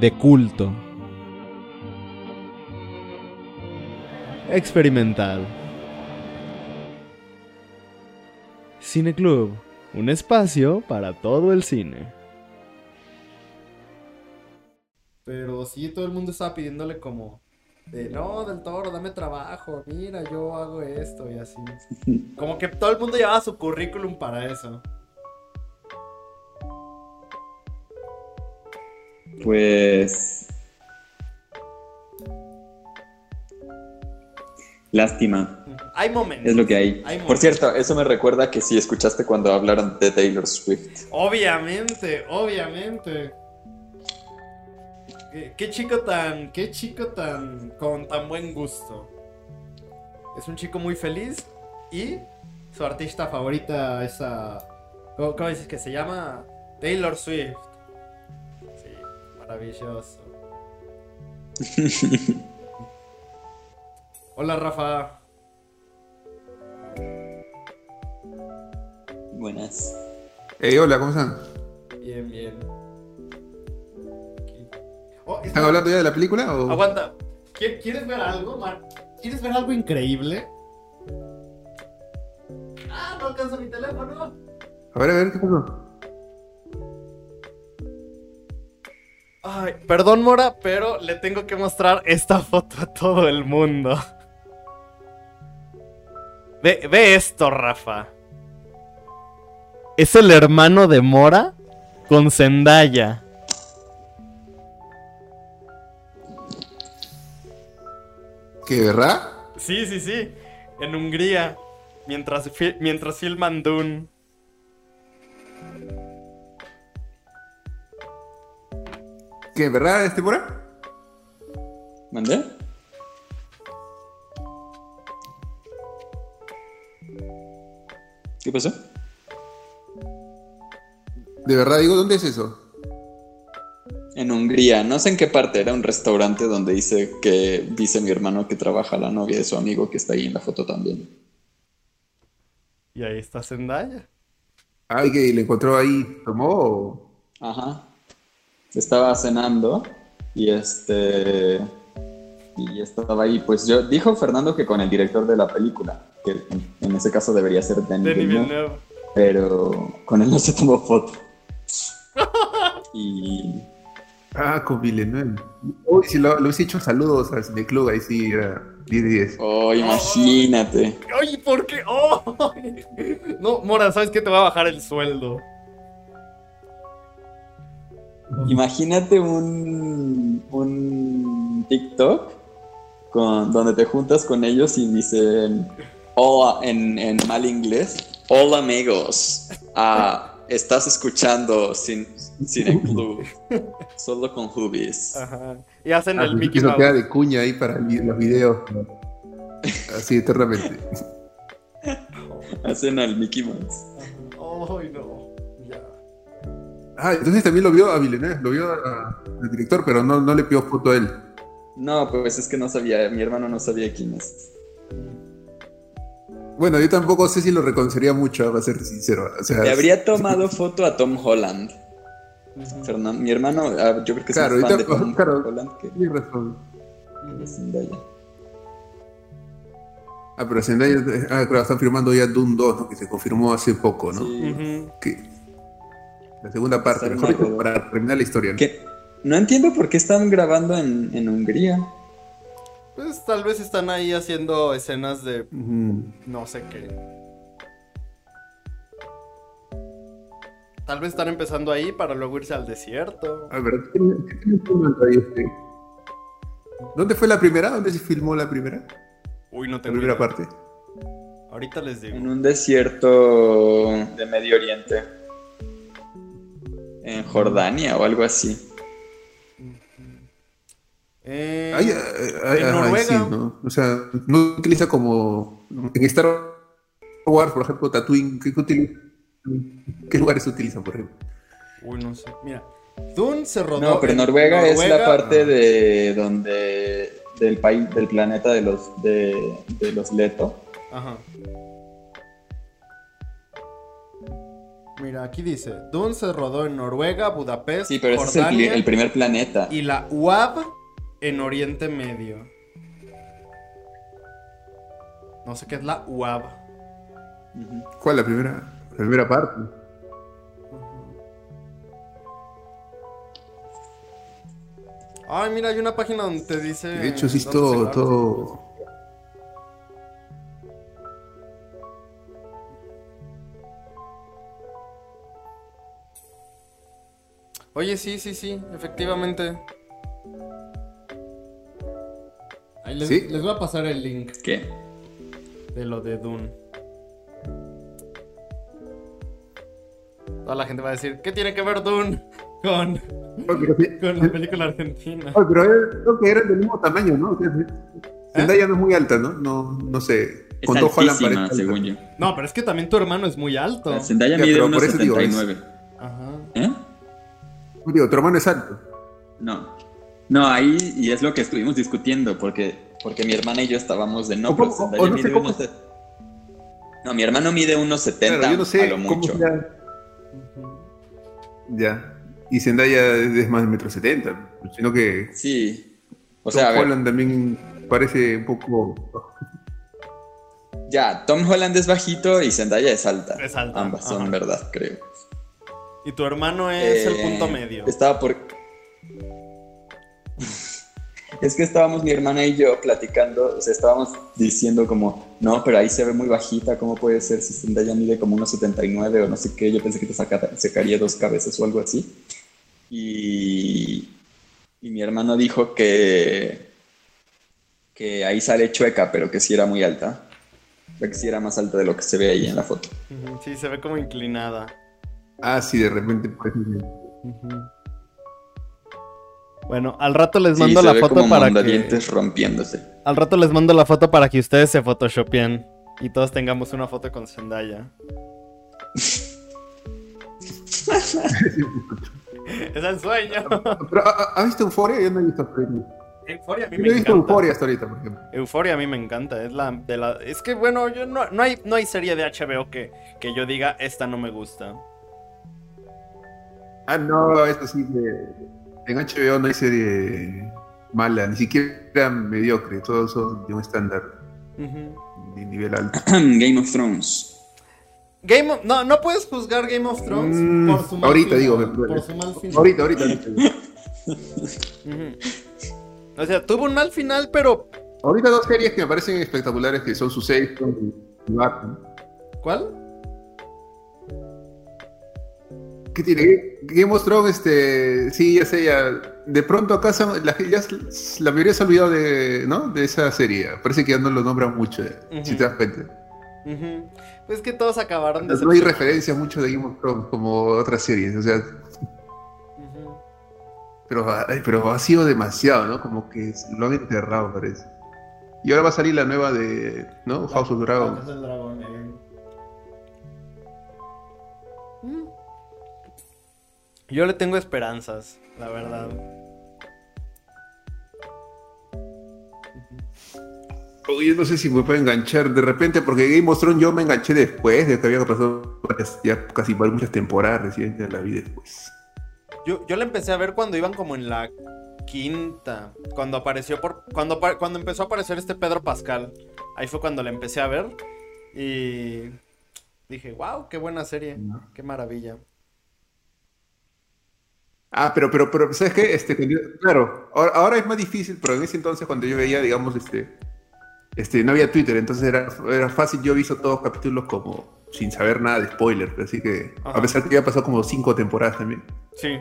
De culto. Experimental. Cine Club, un espacio para todo el cine. Pero sí, todo el mundo estaba pidiéndole como de no, del toro, dame trabajo, mira, yo hago esto y así. Como que todo el mundo llevaba su currículum para eso. Pues. Lástima, Hay momentos. es lo que hay. Hay Por cierto, eso me recuerda que sí escuchaste cuando hablaron de Taylor Swift. Obviamente, obviamente. ¿Qué, qué chico tan, qué chico tan, con tan buen gusto. Es un chico muy feliz y su artista favorita es a, ¿cómo, cómo dices que se llama? Taylor Swift. Maravilloso. Hola Rafa. Buenas. Hey, hola, ¿cómo están? Bien, bien. Oh, ¿Están hablando ya de la película o...? Aguanta. ¿Qui- ¿Quieres ver algo, Mar? ¿Quieres ver algo increíble? Ah, no alcanza mi teléfono. A ver, a ver, ¿qué pasó? Ay, perdón, Mora, pero le tengo que mostrar esta foto a todo el mundo. Ve, ve esto, Rafa. Es el hermano de Mora con Zendaya. ¿Qué, verdad? Sí, sí, sí. En Hungría. Mientras, fi- mientras filman Dune. ¿Qué, verdad, este Mora? ¿Mandé? ¿Qué pasó? De verdad, digo, ¿dónde es eso? En Hungría, no sé en qué parte, era un restaurante donde dice que dice mi hermano que trabaja la novia de su amigo que está ahí en la foto también. Y ahí está Zendaya. Ay, que le encontró ahí, tomó o- Ajá. Estaba cenando y este y estaba ahí, pues yo dijo Fernando que con el director de la película, que en, en ese caso debería ser Denis Villeneuve, Villeneuve. pero con él no se tomó foto. Y Ah, con Villeneuve. Uy, si lo, lo hubiese hecho saludos al cineclub, ahí sí era 10 de 10. oh, imagínate. Oye, ¿por qué? ¡Oh! No, Mora, ¿sabes qué? Te voy a bajar el sueldo. Imagínate un, un TikTok con, donde te juntas con ellos y dicen hola en, en mal inglés. Hola amigos. Ah, estás escuchando sin, Cine Club. Solo con Hubis. Ajá. Y hacen Ah, el Mickey Mouse. queda de cuña ahí para los videos. Así eternamente. Hacen al Mickey Mouse. Ay, no. Ah, entonces también lo vio a Villeneuve, lo vio al director, pero no, no le pidió foto a él. No, pues es que no sabía, mi hermano no sabía quién es. Bueno, yo tampoco sé si lo reconocería mucho, para ser sincero. O sea, Le habría tomado foto a Tom Holland. Mi hermano, ah, yo creo que es Claro, más fan de Tom claro. Holland que razón. Zendaya. Ah, pero Zendaya, ah, claro, están firmando ya Doom 2, ¿no? que se confirmó hace poco, ¿no? Sí. Que la segunda parte, Está mejor dicho, para terminar la historia. ¿no? Que no entiendo por qué están grabando en, en Hungría. Pues tal vez están ahí haciendo escenas de no sé qué. Tal vez están empezando ahí para luego irse al desierto. A ver, ¿qué tiene- qué ahí este? ¿Dónde fue la primera? ¿Dónde se filmó la primera? Uy, no La tengo primera idea. parte. Ahorita les digo. En un desierto de Medio Oriente. En Jordania o algo así. Eh, Ay, ay, ay, en ay, Noruega. sí, ¿no? O sea, no utiliza como. En Star Wars, por ejemplo, Tatooine, ¿qué, qué utiliza? ¿Qué lugares utilizan, por ejemplo? Uy, no sé. Mira, Dune se rodó. No, pero en Noruega, es la parte de donde del país del planeta de los de, de los Leto. Ajá. Mira, aquí dice, Dune se rodó en Noruega, Budapest, Sí, pero ese es el, Jordania primer planeta. y la UAB en Oriente Medio. No sé qué es la UAB. ¿Cuál la primera? La primera parte. Ay, mira, hay una página donde te dice. De hecho, sí todo, todo. Oye, sí, sí, sí, efectivamente. Ahí les, ¿Sí? les voy a pasar el link ¿Qué? de lo de Dune. Toda la gente va a decir, ¿qué tiene que ver Dune con, con la película argentina? Ay, pero era- creo que eran del mismo tamaño, ¿no? Sea, Zendaya no es muy alta, ¿no? No, no sé. Es Con altísima, según yo. No, pero es que también tu hermano es muy alto. Zendaya Ya, mide pero por eso digo, 1.79. Digo, tu hermano es alto. No. No, ahí, y es lo que estuvimos discutiendo, porque, porque mi hermana y yo estábamos de no, O pero cómo- Zendaya o no sé mide cómo- No, mi hermano mide unos 70 Claro, yo no sé a lo cómo mucho. sea. Ya. Y Zendaya es más de metro setenta, sino que Sí. O Tom sea, ver, Holland también parece un poco. ya, Tom Holland es bajito y Zendaya es alta. Es alta, Ambas son verdad, creo. Y tu hermano es el Eh, punto medio. Estaba por. es que estábamos mi hermana y yo platicando, o sea, estábamos diciendo como, no, pero ahí se ve muy bajita, ¿cómo puede ser si Zendaya mide como unos 79 o no sé qué? Yo pensé que te saca- sacaría dos cabezas o algo así. Y, y mi hermano dijo que, que ahí sale chueca, pero que sí era muy alta. O sea, que sí era más alta de lo que se ve ahí en la foto. Sí, se ve como inclinada. Ah, sí, de repente parece. Bueno, al rato les mando la foto para que... rompiéndose. Al rato les mando la foto para que ustedes se photoshopien y todos tengamos una foto con Zendaya. es el sueño. Pero, ¿ha- ¿has visto Euforia? Yo no he visto Euforia. Euforia a mí Yo me he visto encanta. Euforia hasta ahorita, por ejemplo. Euforia a mí me encanta. Es la de la. Es que bueno, yo no, no hay no hay serie de HBO que, que yo diga esta no me gusta. Ah, no, eso sí que. En HBO no hay serie mala, ni siquiera mediocre, todos son de un estándar Ujú. de nivel alto. Game of Thrones. Game of- no, no puedes juzgar Game of Thrones Mm, por su mal ahorita final, digo, me- por su mal final. Ahorita, ahorita. O sea, tuvo un mal final, pero Ahorita dos series que me parecen espectaculares que son Succession y Batman. ¿cuál? ¿Qué tiene? Game of Thrones, este, sí, ya sé, ya. De pronto acá se- la, ya la mayoría se ha olvidado de, ¿no? de esa serie. Parece que ya no lo nombran mucho, eh, si te das cuenta. Pues que todos acabaron de No hay referencia mucho de Game of Thrones como otras series, o sea, pero, pero ha sido demasiado, ¿no? Como que lo han enterrado, parece. Y ahora va a salir la nueva de, ¿no? House of Dragons. Mm. Yo le tengo esperanzas, la verdad. Oye, no sé si me puedo enganchar de repente, porque Game of Thrones yo me enganché después de que había pasado varias- ya casi muchas temporadas recién, ya la vi después. Yo, yo la empecé a ver cuando iban como en la quinta. Cuando apareció por. Cuando, cuando empezó a aparecer este Pedro Pascal. Ahí fue cuando la empecé a ver. Y dije, wow, qué buena serie. Qué maravilla. Ah, pero, pero, pero, ¿sabes qué? Este, cuando yo- claro, ahora, ahora es más difícil, pero en ese entonces cuando yo veía, digamos, este, este, no había Twitter, entonces era, era fácil, yo he visto todos los capítulos como sin saber nada de spoiler, así que, Ajá. a pesar que ya pasó como cinco temporadas también. Sí.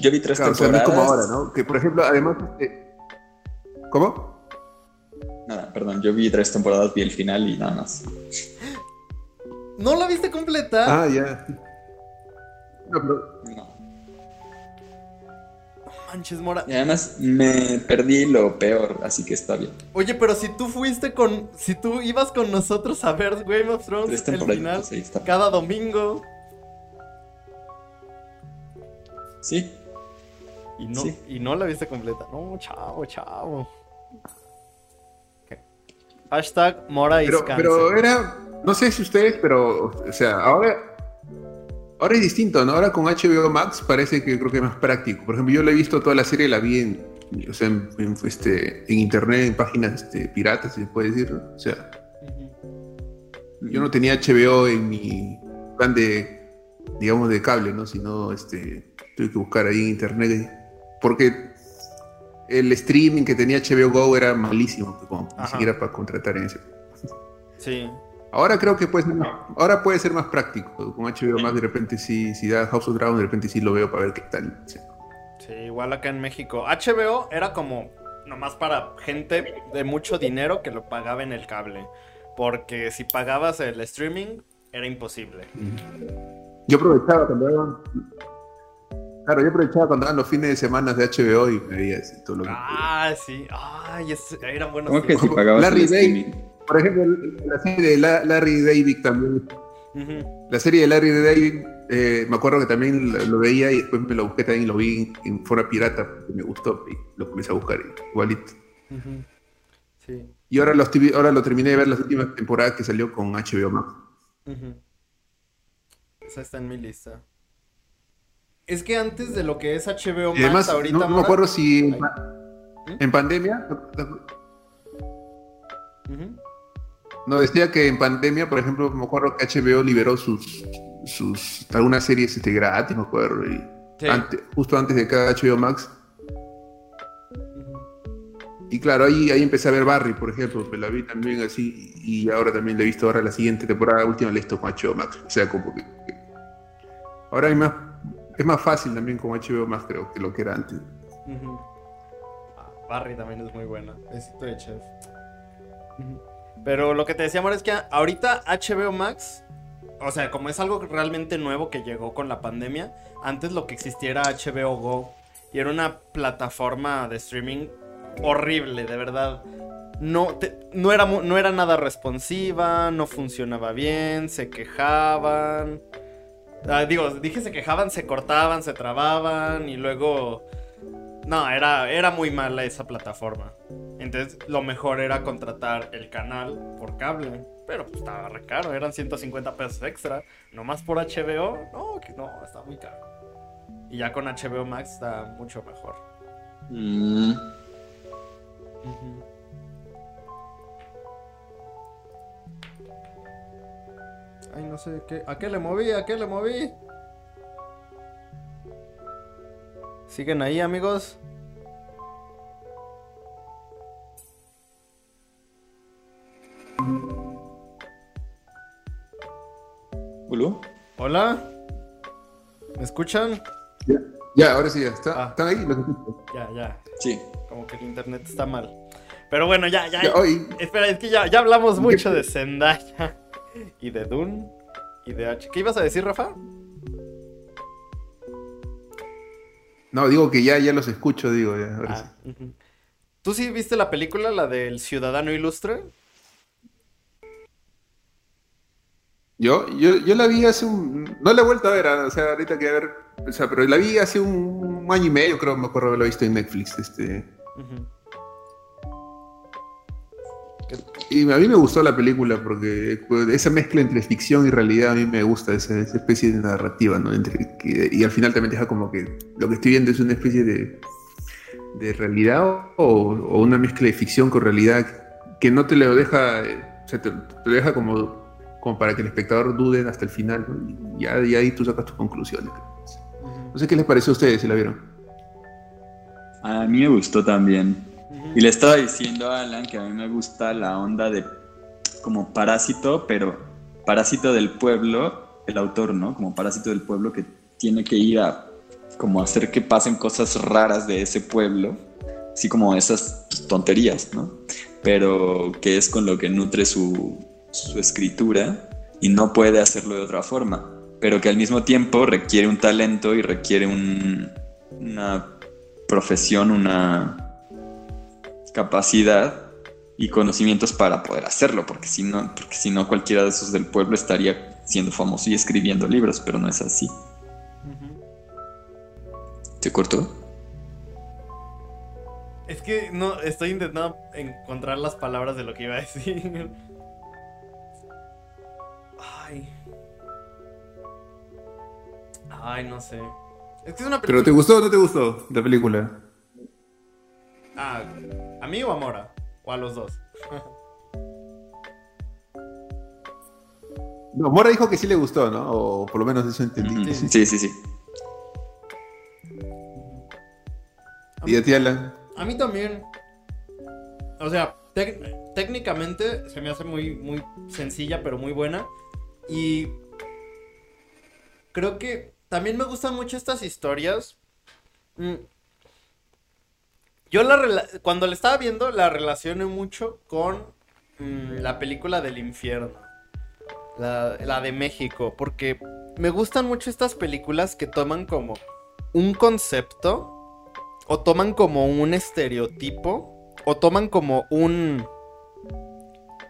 Yo vi tres Claro, o sea, no es temporadas. como ahora, ¿no? Que, por ejemplo, además, este, ¿cómo? Nada, perdón, yo vi tres temporadas, vi el final y nada más. ¿No la viste completa? Ah, ya. No, pero, No. Manches, Mora. Y además me perdí lo peor, así que está bien. Oye, pero si tú fuiste con. Si tú ibas con nosotros a ver Game of Thrones, Tres el final, ahí está. cada domingo. Sí, Y no, Sí. y no la viste completa. No, chavo, chavo. Hashtag Mora Pero, pero era, no sé si ustedes, pero, o sea, ahora, ahora es distinto, ¿no? Ahora con HBO Max parece que creo que es más práctico. Por ejemplo, yo la he visto toda la serie, la vi en, o sea, en, en, este, en internet, en páginas este, piratas, si se puede decir. O sea, yo no tenía HBO en mi plan de, digamos, de cable, ¿no? Sino, este, tuve que buscar ahí en internet, porque el streaming que tenía HBO Go era malísimo, como, ni siquiera para contratar en ese. Sí. Ahora creo que puede ser más, ahora puede ser más práctico. Con HBO Max de repente sí, si da House of Dragon, de repente sí lo veo para ver qué tal. Sí. Sí, igual acá en México. HBO era como nomás para gente de mucho dinero que lo pagaba en el cable. Porque si pagabas el streaming, era imposible. Yo aprovechaba cuando daban. Claro, yo aprovechaba cuando daban los fines de semana de HBO y me veía todo lo que. Ah, sí. Ay, es- eran buenos ¿cómo que si pagabas Larry el streaming? Por ejemplo, la serie de La- Larry David también. La serie de Larry David, eh, me acuerdo que también lo, lo veía y después me lo busqué también y lo vi en, en forma pirata porque me gustó y lo comencé a buscar igualito. Ujú. Sí. Y ahora, los, TV ahora lo terminé de ver las últimas temporadas que salió con HBO Max. Esa está en mi lista. Es que antes de lo que es HBO Max, Y además, ahorita. no, no me acuerdo si en, ¿Mm? en pandemia. No decía que en pandemia, por ejemplo, me acuerdo que HBO liberó sus, sus algunas series este, gratis, me acuerdo, y Sí. ante- justo antes de cada HBO Max. Y claro, ahí, ahí empecé a ver Barry, por ejemplo, que la vi también así, y ahora también la he visto ahora la siguiente temporada, última la he con HBO Max. O sea, como que, ahora hay más, es más fácil también con HBO Max, creo, que lo que era antes. Ah, Barry también es muy buena. Besito de chef. Pero lo que te decía, amor, es que ahorita HBO Max, o sea, como es algo realmente nuevo que llegó con la pandemia, antes lo que existiera era HBO Go. Y era una plataforma de streaming horrible, de verdad. No, no, era, no era nada responsiva, no funcionaba bien, se quejaban. Ah, digo, dije se quejaban, se cortaban, se trababan y luego... No, era, era muy mala esa plataforma. Entonces lo mejor era contratar el canal por cable. Pero pues, estaba re caro, eran 150 pesos extra. Nomás por HBO, no, que no, está muy caro. Y ya con HBO Max está mucho mejor. Mm. Ay, no sé, ¿qué, ¿a qué le moví? ¿A qué le moví? ¿Siguen ahí, amigos? ¿Ulu? ¿Hola? ¿Me escuchan? Ya, ya ahora sí, ya. ¿Está- Ah. ¿Están ahí? Los. Ya, ya. Sí. Como que el internet está mal. Pero bueno, ya, ya. Ya, hoy, Espera, es que ya, ya hablamos ¿Qué mucho de Zendaya. Y de Dune. Y de H. ¿Qué ibas a decir, Rafa? No, digo que ya, ya los escucho, digo. Ya, ahora sí. Ah, ujú. ¿Tú sí viste la película, la del Ciudadano Ilustre? Yo, yo, yo la vi hace un. No la he vuelto a ver, ah, o sea, ahorita que a ver. O sea, pero la vi hace un, año y medio, creo, me acuerdo haberlo visto en Netflix. Este. Y a mí me gustó la película porque pues, esa mezcla entre ficción y realidad a mí me gusta, esa, esa especie de narrativa, ¿no? Entre, y al final también deja como que lo que estoy viendo es una especie de, de realidad o, o una mezcla de ficción con realidad que no te lo deja, o sea, te, te lo deja como, como para que el espectador dude hasta el final, ¿no? Y ya y ahí tú sacas tus conclusiones. No sé qué les pareció a ustedes si la vieron. A mí me gustó también. Y le estaba diciendo a Alan que a mí me gusta la onda de como parásito, pero parásito del pueblo, el autor, ¿no? Como parásito del pueblo que tiene que ir a como hacer que pasen cosas raras de ese pueblo, así como esas tonterías, ¿no? Pero que es con lo que nutre su, su escritura y no puede hacerlo de otra forma, pero que al mismo tiempo requiere un talento y requiere un, una profesión, una capacidad y conocimientos para poder hacerlo, porque si no, porque si no cualquiera de esos del pueblo estaría siendo famoso y escribiendo libros, pero no es así. ¿Te cortó? Es que no, estoy intentando encontrar las palabras de lo que iba a decir. Ay. Ay, no sé. Es que es una película. ¿Pero te gustó o no te gustó la película? Ah, ¿a mí o a Mora? ¿O a los dos? No, Mora dijo que sí le gustó, ¿no? O por lo menos eso entendí. Sí. Sí, sí, sí. ¿Y a ti, Alan? A mí también. O sea, técnicamente se me hace muy, muy sencilla, pero muy buena. Y creo que también me gustan mucho estas historias. Yo la cuando la estaba viendo la relacioné mucho con mm, la película del infierno. La, la de México. Porque me gustan mucho estas películas que toman como un concepto o toman como un estereotipo o toman como un...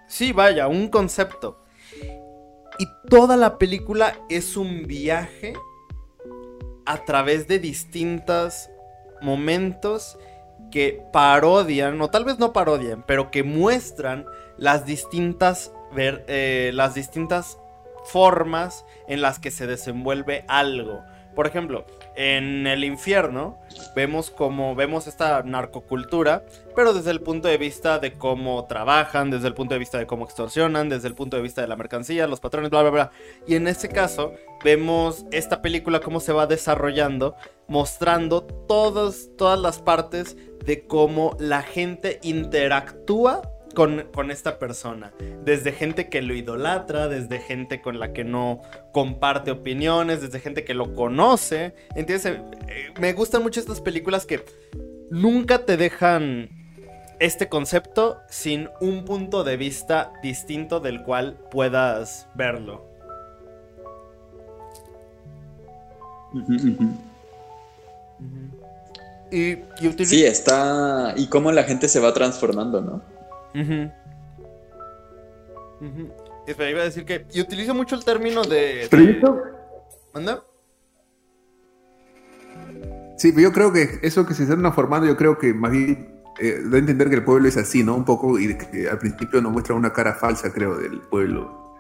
Sí, vaya, un concepto. Y toda la película es un viaje a través de distintos momentos que parodian, o tal vez no parodian, pero que muestran las distintas, ver- eh, las distintas formas en las que se desenvuelve algo. Por ejemplo, en el infierno vemos como vemos esta narcocultura, pero desde el punto de vista de cómo trabajan, desde el punto de vista de cómo extorsionan, desde el punto de vista de la mercancía, los patrones, bla bla bla. Y en este caso vemos esta película cómo se va desarrollando, mostrando todas todas las partes de cómo la gente interactúa con, con esta persona. Desde gente que lo idolatra, desde gente con la que no comparte opiniones, desde gente que lo conoce. ¿Entiendes? Eh, me gustan mucho estas películas que nunca te dejan este concepto sin un punto de vista distinto del cual puedas verlo. Y, y utiliza- Sí, está. Y cómo la gente se va transformando, ¿no? Ujú. Ujú. Espera, iba a decir que. Y utilizo mucho el término de. Pero de- yo ¿Manda? Sí, pero yo creo que eso que se está transformando, yo creo que más bien eh, da a entender que el pueblo es así, ¿no? Un poco, y que al principio nos muestra una cara falsa, creo, del pueblo.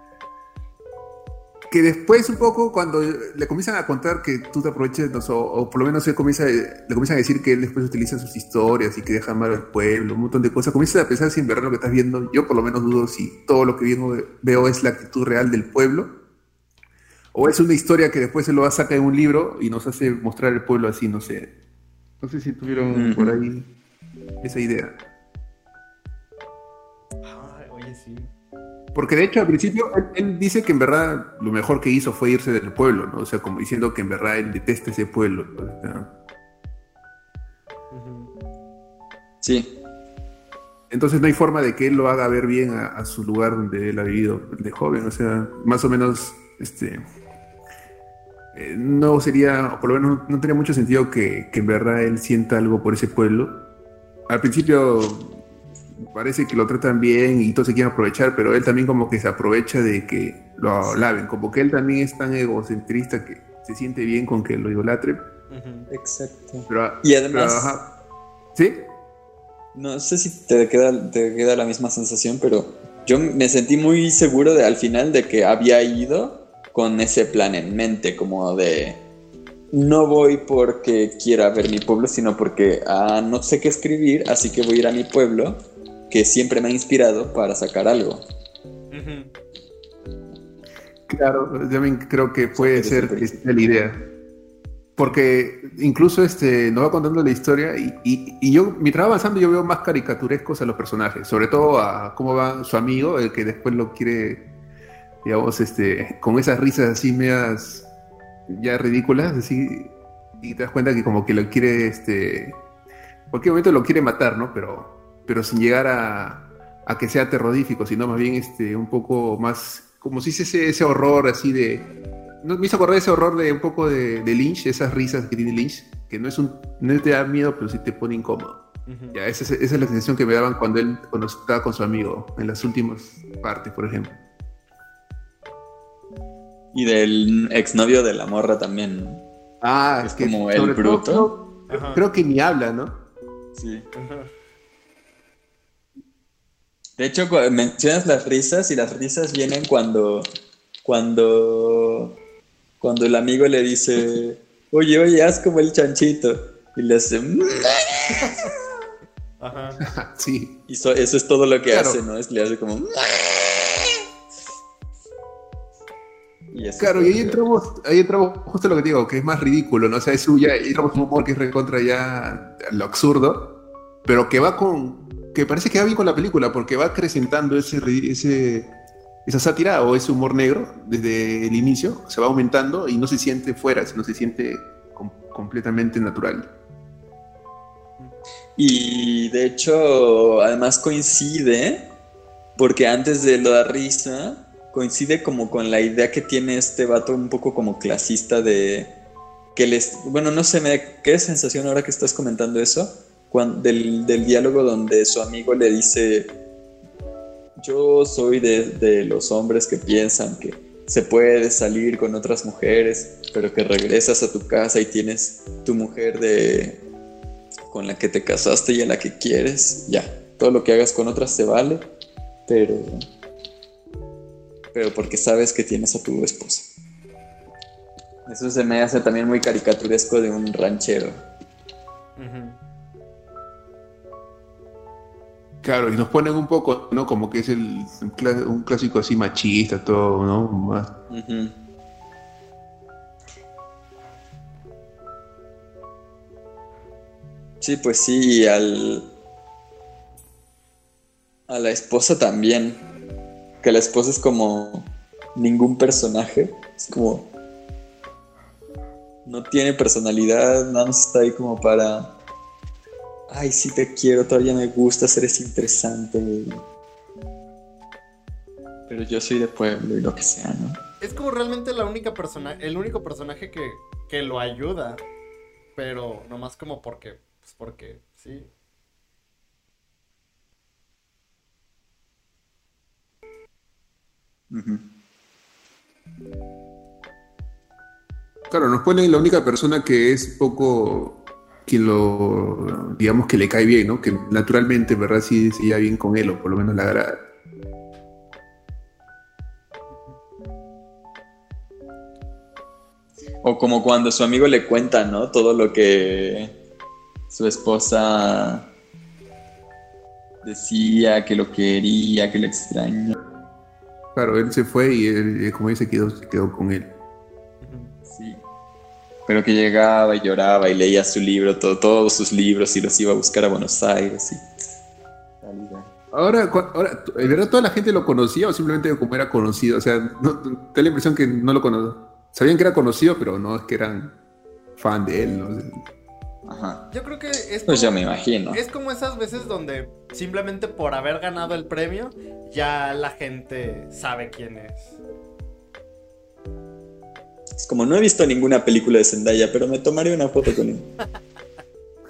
Que después, un poco, cuando le comienzan a contar que tú te aproveches, no o, o por lo menos él comienza, le comienzan a decir que él después utiliza sus historias y que deja mal al pueblo, un montón de cosas, comienzas a pensar si en verdad lo que estás viendo, yo por lo menos dudo si todo lo que viendo- veo es la actitud real del pueblo. O es una historia que después se lo va a sacar en un libro y nos hace mostrar el pueblo así, no sé. No sé si tuvieron por ahí esa idea. Ay, oye, sí. Porque de hecho al principio él, él dice que en verdad lo mejor que hizo fue irse del pueblo, ¿no? O sea, como diciendo que en verdad él detesta ese pueblo. Sí. entonces no hay forma de que él lo haga ver bien a, a su lugar donde él ha vivido de joven. O sea, más o menos, este... eh, no sería, o por lo menos no, no tenía mucho sentido que, que en verdad él sienta algo por ese pueblo. Al principio parece que lo tratan bien y todos se quieren aprovechar, pero él también como que se aprovecha de que lo alaben, como que él también es tan egocentrista que se siente bien con que lo idolatren. Ujú. Exacto. Pero, Y además- pero, ajá. ¿Sí? No sé si te queda, te queda la misma sensación, pero yo me sentí muy seguro de al final de que había ido con ese plan en mente, como de no voy porque quiera ver mi pueblo, sino porque ah, no sé qué escribir, así que voy a ir a mi pueblo, que siempre me ha inspirado para sacar algo. Claro, yo también creo que puede Desde ser sea la idea. Porque incluso este, nos va contando la historia y, y, y yo, mientras va avanzando, yo veo más caricaturescos a los personajes, sobre todo a cómo va su amigo, el que después lo quiere, digamos, este, con esas risas así medias ya ridículas, así, y te das cuenta que como que lo quiere, este, en cualquier momento lo quiere matar, ¿no? Pero, pero sin llegar a, a que sea terrorífico, sino más bien este, un poco más, como si ese, ese horror así de, no, me hizo acordar ese horror de un poco de, de Lynch, esas risas que tiene Lynch, que no es un, no te da miedo, pero sí te pone incómodo. Ya, esa, es- esa es la sensación que me daban cuando él cuando estaba con su amigo, en las últimas partes, por ejemplo. Y del exnovio de la morra también. Ah, Es como el todo bruto. creo, que ni habla, ¿no? Sí. Ajá. De hecho, mencionas las risas y las risas vienen cuando, cuando, cuando el amigo le dice, oye, oye, haz como el chanchito. Y le hace, "Mm". Ajá. sí. y so- eso es todo lo que Claro. hace, ¿no? Es le hace como, "Mm". y eso Claro, y ahí entramos, ahí entramos justo lo que te digo, que es más ridículo, ¿no? O sea, es suya, y entramos en un humor que es recontra ya lo absurdo, pero que va con, que parece que va bien con la película, porque va acrecentando ese, ese, esa sátira o ese humor negro desde el inicio, se va aumentando y no se siente fuera, sino se siente com- completamente natural. Y de hecho, además coincide, porque antes de lo la risa, coincide como con la idea que tiene este vato un poco como clasista de que les, bueno, no sé, me qué sensación ahora que estás comentando eso, del, del diálogo donde su amigo le dice, yo soy de, de los hombres que piensan que se puede salir con otras mujeres, pero que regresas a tu casa y tienes tu mujer de con la que te casaste y a la que quieres, ya. Todo lo que hagas con otras te vale, pero. Pero porque sabes que tienes a tu esposa. Eso se me hace también muy caricaturesco de un ranchero. Claro, y nos ponen un poco, ¿no? Como que es el, un clásico así machista, todo, ¿no? Más. Sí, pues sí, y al. A la esposa también. Que la esposa es como ningún personaje. Es como. No tiene personalidad, nada más está ahí como para. Ay, sí te quiero, todavía me gusta, eres interesante. Pero yo soy de pueblo y lo que sea, ¿no? Es como realmente la única persona, el único personaje que, que lo ayuda. Pero nomás como porque, pues porque, sí. Claro, nos ponen la única persona que es poco quien lo, digamos que le cae bien, ¿no? Que naturalmente, en ¿verdad? Sí se lleva bien con él, o por lo menos la agrada. O como cuando su amigo le cuenta, ¿no? Todo lo que su esposa decía, que lo quería, que lo extraña. Claro, él se fue y él, eh, como dice, quedó, quedó con él. Pero que llegaba y lloraba y leía su libro, todo- todos sus libros y los iba a buscar a Buenos Aires. Y... Ahora, cu- ahora, ¿en verdad toda la gente lo conocía o simplemente como era conocido? O sea, no, te da la impresión que no lo conocía. Sabían que era conocido, pero no es que eran fan de él, ¿no? Ajá. Yo creo que es Pues yo me imagino. es como esas veces donde simplemente por haber ganado el premio, ya la gente sabe quién es. Es como no he visto ninguna película de Zendaya, pero me tomaré una foto con él.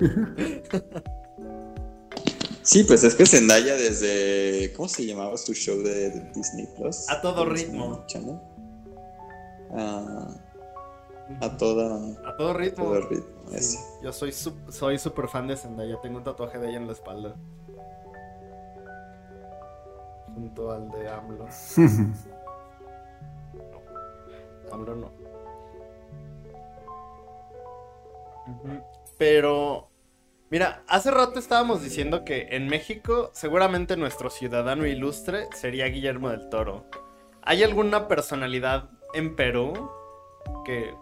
Sí, pues es que Zendaya desde. ¿Cómo se llamaba su show de, de Disney Plus? A todo ritmo. Ah, a toda. A todo a ritmo. todo ritmo. Sí, yo soy soy súper fan de Zendaya. Tengo un tatuaje de ella en la espalda. Junto al de AMLO. AMLO no. Pero, mira, hace rato estábamos diciendo que en México seguramente nuestro ciudadano ilustre sería Guillermo del Toro. ¿Hay alguna personalidad en Perú que,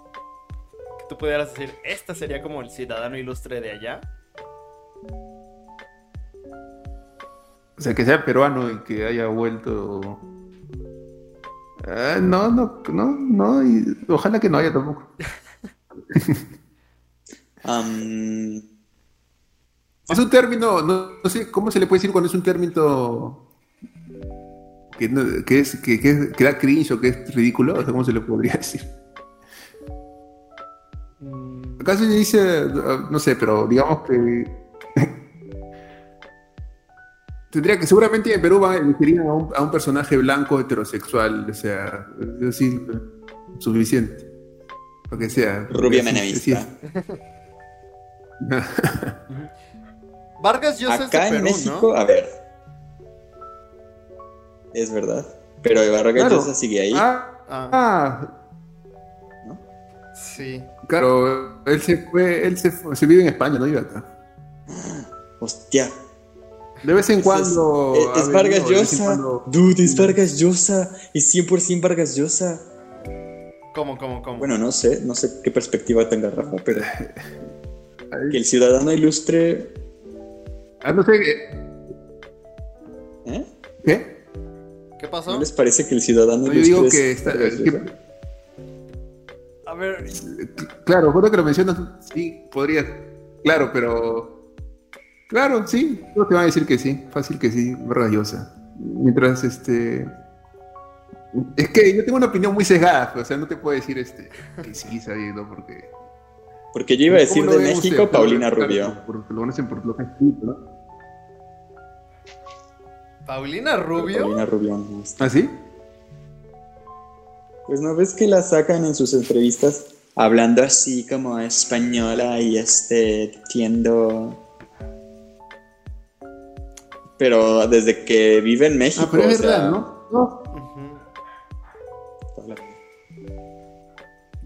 que tú pudieras decir, esta sería como el ciudadano ilustre de allá? O sea, que sea peruano y que haya vuelto. Ah, no, no, no, no, y ojalá que no haya tampoco. Es un término, no, no sé cómo se le puede decir cuando es un término que, no- que es, que, que es- que da cringe o que es ridículo, o sea, ¿cómo se le podría decir? acá se dice, no sé, pero digamos que tendría que, seguramente en Perú va- elegirían a un, a un personaje blanco heterosexual, o sea, es decir, suficiente. Para que sea. Rubia menemista. Vargas Llosa Acá es de en Perú, México, ¿no? a ver. Es verdad. Pero Vargas Claro. Llosa sigue ahí. ah, Ah, ah, sí. claro, él se fue, él se fue, se vive en España, no vive acá. Hostia. De vez en cuando. Es, ha es Vargas venido, Llosa. cuando- Dude, es Vargas Llosa. Es 100% Vargas Llosa. ¿Cómo, cómo, cómo? Bueno, no sé, no sé qué perspectiva tenga Rafa, pero que el ciudadano ilustre. Ah, no sé. ¿qué? ¿eh? ¿Qué? ¿Qué pasó? ¿No les parece que el ciudadano No, yo ilustre digo es que está. A ver, claro, ahora que lo mencionas, sí, podría. Claro, pero. Claro, sí. Creo que van a decir que sí. Fácil que sí, Llosa. Mientras este. Es que yo tengo una opinión muy sesgada, o sea, no te puedo decir este que sí, sabiendo, porque. Porque yo iba a decir ¿Cómo de México? Paulina Rubio. Porque lo conocen por lo que han escrito, ¿no? Paulina Rubio. Paulina Rubio. no. ¿Ah, sí? Pues no ves que la sacan en sus entrevistas hablando así como española y este tiendo. Pero desde que vive en México. Ah, pero es o sea, verdad, ¿no? No,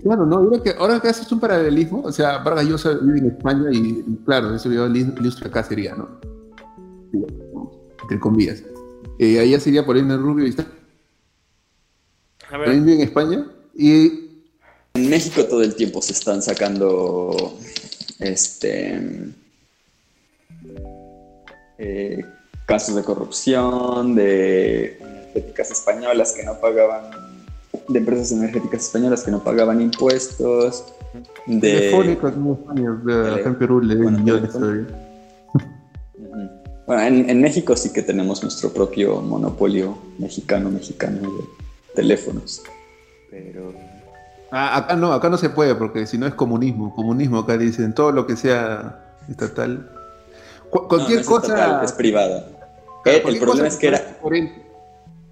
Claro, no, yo creo que ahora que haces un paralelismo, o sea, Vargas Llosa vive en España y, y claro, ese video ilustre acá sería, ¿no? Entre comillas. Eh, allá sería Paulina Rubio y está A también ver, vive en España y En México todo el tiempo se están sacando este eh, casos de corrupción de energéticas españolas que no pagaban de empresas energéticas españolas que no pagaban impuestos de Telefónica en España, de- acá en Perú le Bueno, bueno, en, en México sí que tenemos nuestro propio monopolio mexicano mexicano de teléfonos pero Ah, acá no, acá no se puede porque si no es comunismo. Comunismo acá dicen todo lo que sea estatal. Cu- no, cualquier no es cosa. estatal, es privada Claro, Eh, el cualquier problema es que era sea coherente.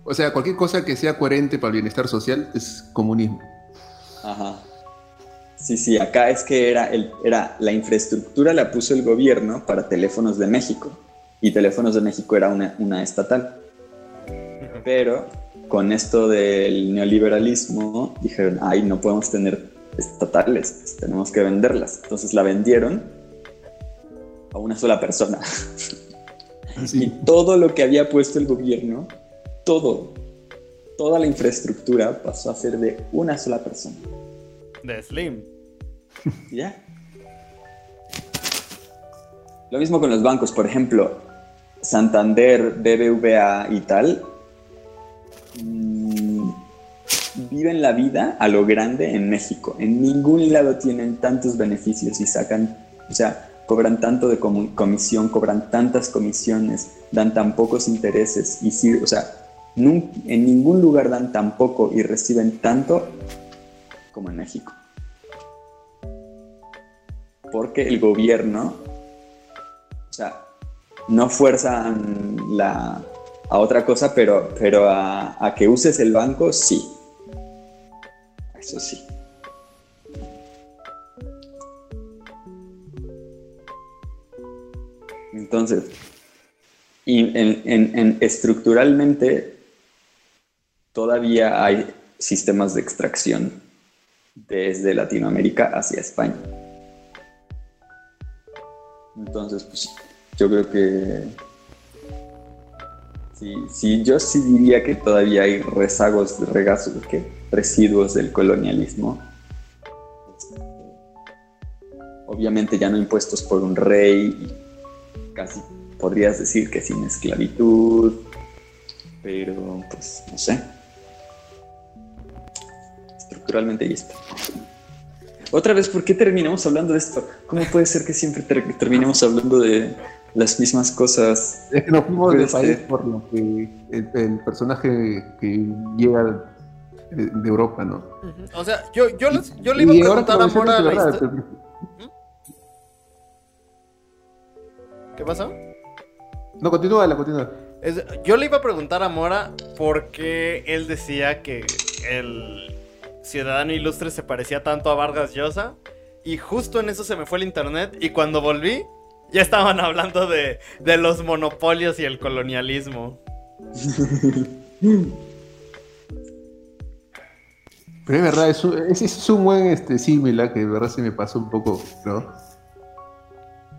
O sea, cualquier cosa que sea coherente para el bienestar social es comunismo. Ajá. Sí, sí, acá es que era, el, era la infraestructura la puso el gobierno para teléfonos de México y teléfonos de México era una, una estatal. Pero con esto del neoliberalismo dijeron, ay, no podemos tener estatales, tenemos que venderlas. Entonces la vendieron a una sola persona. Y todo lo que había puesto el gobierno, todo, toda la infraestructura pasó a ser de una sola persona. de Slim. ¿Y Ya. Lo mismo con los bancos, por ejemplo, Santander, BBVA y tal, mm, viven la vida a lo grande en México. En ningún lado tienen tantos beneficios y sacan, o sea, cobran tanto de comisión, cobran tantas comisiones, dan tan pocos intereses y sí, o sea, en ningún lugar dan tan poco y reciben tanto como en México porque el gobierno, o sea, no fuerzan la, a otra cosa, pero, pero a, a que uses el banco, sí. Eso sí. Entonces, y en, en- en- estructuralmente todavía hay sistemas de extracción desde Latinoamérica hacia España. Entonces, pues yo creo que sí, sí, yo sí diría que todavía hay rezagos, regazos, ¿qué? residuos del colonialismo. Obviamente ya no impuestos por un rey, casi podrías decir que sin esclavitud, pero pues no sé. Estructuralmente ahí está. Otra vez, ¿por qué terminamos hablando de esto? ¿Cómo puede ser que siempre ter- terminemos hablando de las mismas cosas? Es que nos fuimos del país ser. por lo que el, el personaje que llega de, de Europa, ¿no? O sea, yo, yo, les- yo le iba Y a preguntar a Mora la de verdad, historia. ¿Qué pasó? No, continúa, la continúa. Es- yo le iba a preguntar a Mora por qué él decía que el ciudadano ilustre se parecía tanto a Vargas Llosa. Y justo en eso se me fue el internet. Y cuando volví, ya estaban hablando de, de los monopolios y el colonialismo. Pero es verdad, es un, es un buen este, símil que de verdad se me pasó un poco, ¿no?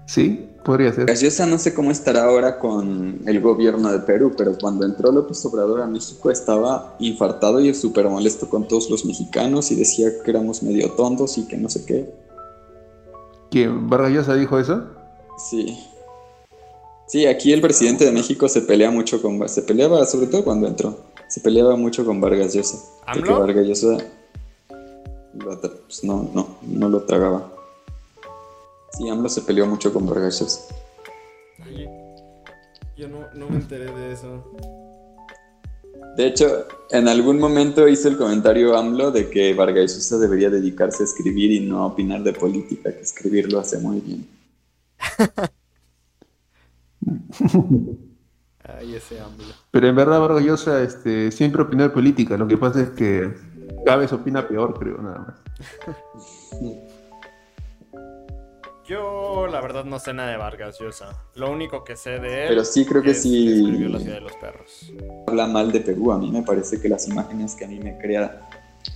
Sí, podría ser. Gaseosa no sé cómo estará ahora con el gobierno de Perú, pero cuando entró López Obrador a México estaba infartado y súper molesto con todos los mexicanos y decía que éramos medio tontos y que no sé qué. ¿Quién? ¿Vargas Llosa dijo eso? Sí. Sí, aquí el presidente de México se pelea mucho con... Se peleaba, sobre todo cuando entró, se peleaba mucho con Vargas Llosa. ¿AMLO? Vargas Llosa pues no, no, no lo tragaba. Sí, AMLO se peleó mucho con Vargas yo no, no me enteré de eso. De hecho, en algún momento hizo el comentario AMLO de que Vargas Llosa debería dedicarse a escribir y no a opinar de política, que escribir lo hace muy bien. Ay, ese AMLO. Pero en verdad Vargas Llosa este, siempre opinó de política, lo que pasa es que cada vez opina peor, creo, nada más. Yo, la verdad, no sé nada de Vargas Llosa. Lo único que sé de él. Pero sí creo que es sí. escribió La ciudad de los perros. Habla mal de Perú, a mí me parece que las imágenes que a mí me crea...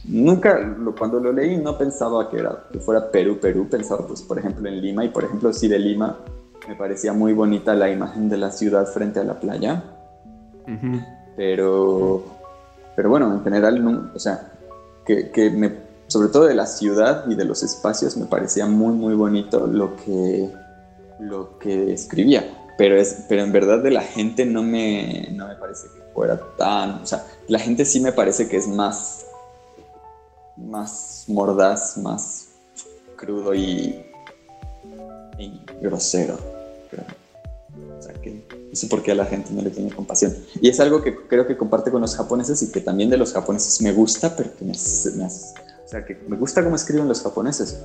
Nunca, lo- cuando lo leí no pensaba que, era, que fuera Perú, Perú, pensaba pues por ejemplo en Lima y por ejemplo sí de Lima me parecía muy bonita la imagen de la ciudad frente a la playa. Ujú. pero pero bueno en general no, o sea que, que me sobre todo de la ciudad y de los espacios me parecía muy muy bonito lo que lo que escribía pero es pero en verdad de la gente no me no me parece que fuera tan o sea la gente sí me parece que es más más mordaz más crudo y, grosero. O sea, que no sé por qué a la gente no le tiene compasión. Y es algo que creo que comparte con los japoneses y que también de los japoneses me gusta, pero que me, me o sea, que me gusta cómo escriben los japoneses.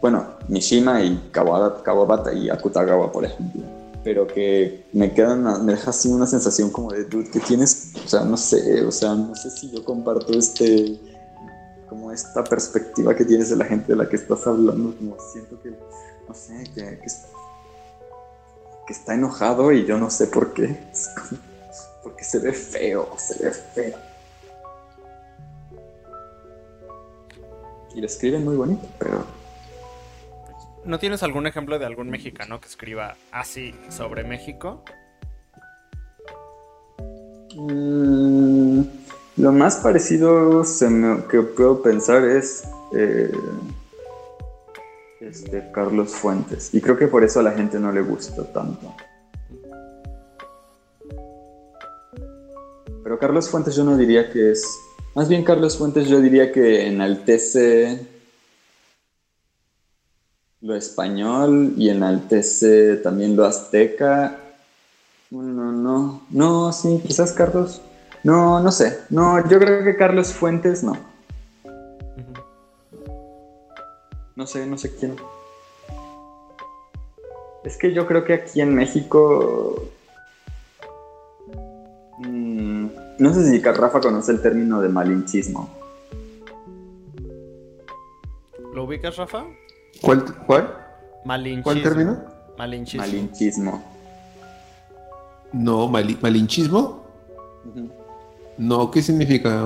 Bueno, Mishima y Kawabata, y Akutagawa, por ejemplo. Pero que me quedan, me deja así una sensación como de, dude, que tienes, o sea, no sé, o sea, no sé si yo comparto este, como esta perspectiva que tienes de la gente de la que estás hablando, como siento que, no sé, que, que es- que está enojado y yo no sé por qué. Porque se ve feo, se ve feo. Y lo escriben muy bonito, pero ¿No tienes algún ejemplo de algún mexicano que escriba así sobre México? mm, lo más parecido se me- que puedo pensar es eh, este Carlos Fuentes. Y creo que por eso a la gente no le gusta tanto. Pero Carlos Fuentes yo no diría que es... Más bien Carlos Fuentes yo diría que enaltece lo español y enaltece también lo azteca. No, no, no, sí, quizás Carlos. No, no sé. No, yo creo que Carlos Fuentes no. No sé, no sé quién. Es que yo creo que aquí en México. mm, no sé si Rafa conoce el término de malinchismo. ¿Lo ubicas, Rafa? ¿Cuál, cuál? Malinchismo. ¿Cuál término? Malinchismo. Malinchismo. No, mali- malinchismo. No, ¿qué significa?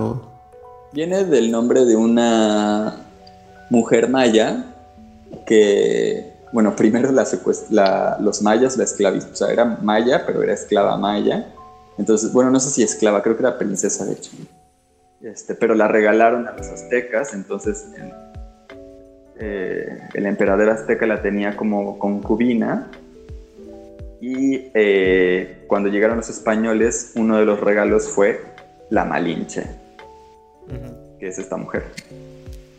Viene del nombre de una mujer maya que, bueno, primero la la- los mayas la esclavizaron, o sea, era maya, pero era esclava maya. Entonces, bueno, no sé si esclava, creo que era princesa, de hecho. Este, pero la regalaron a los aztecas, entonces el, eh, el emperador azteca la tenía como concubina. Y eh, cuando llegaron los españoles, uno de los regalos fue la Malinche que es esta mujer.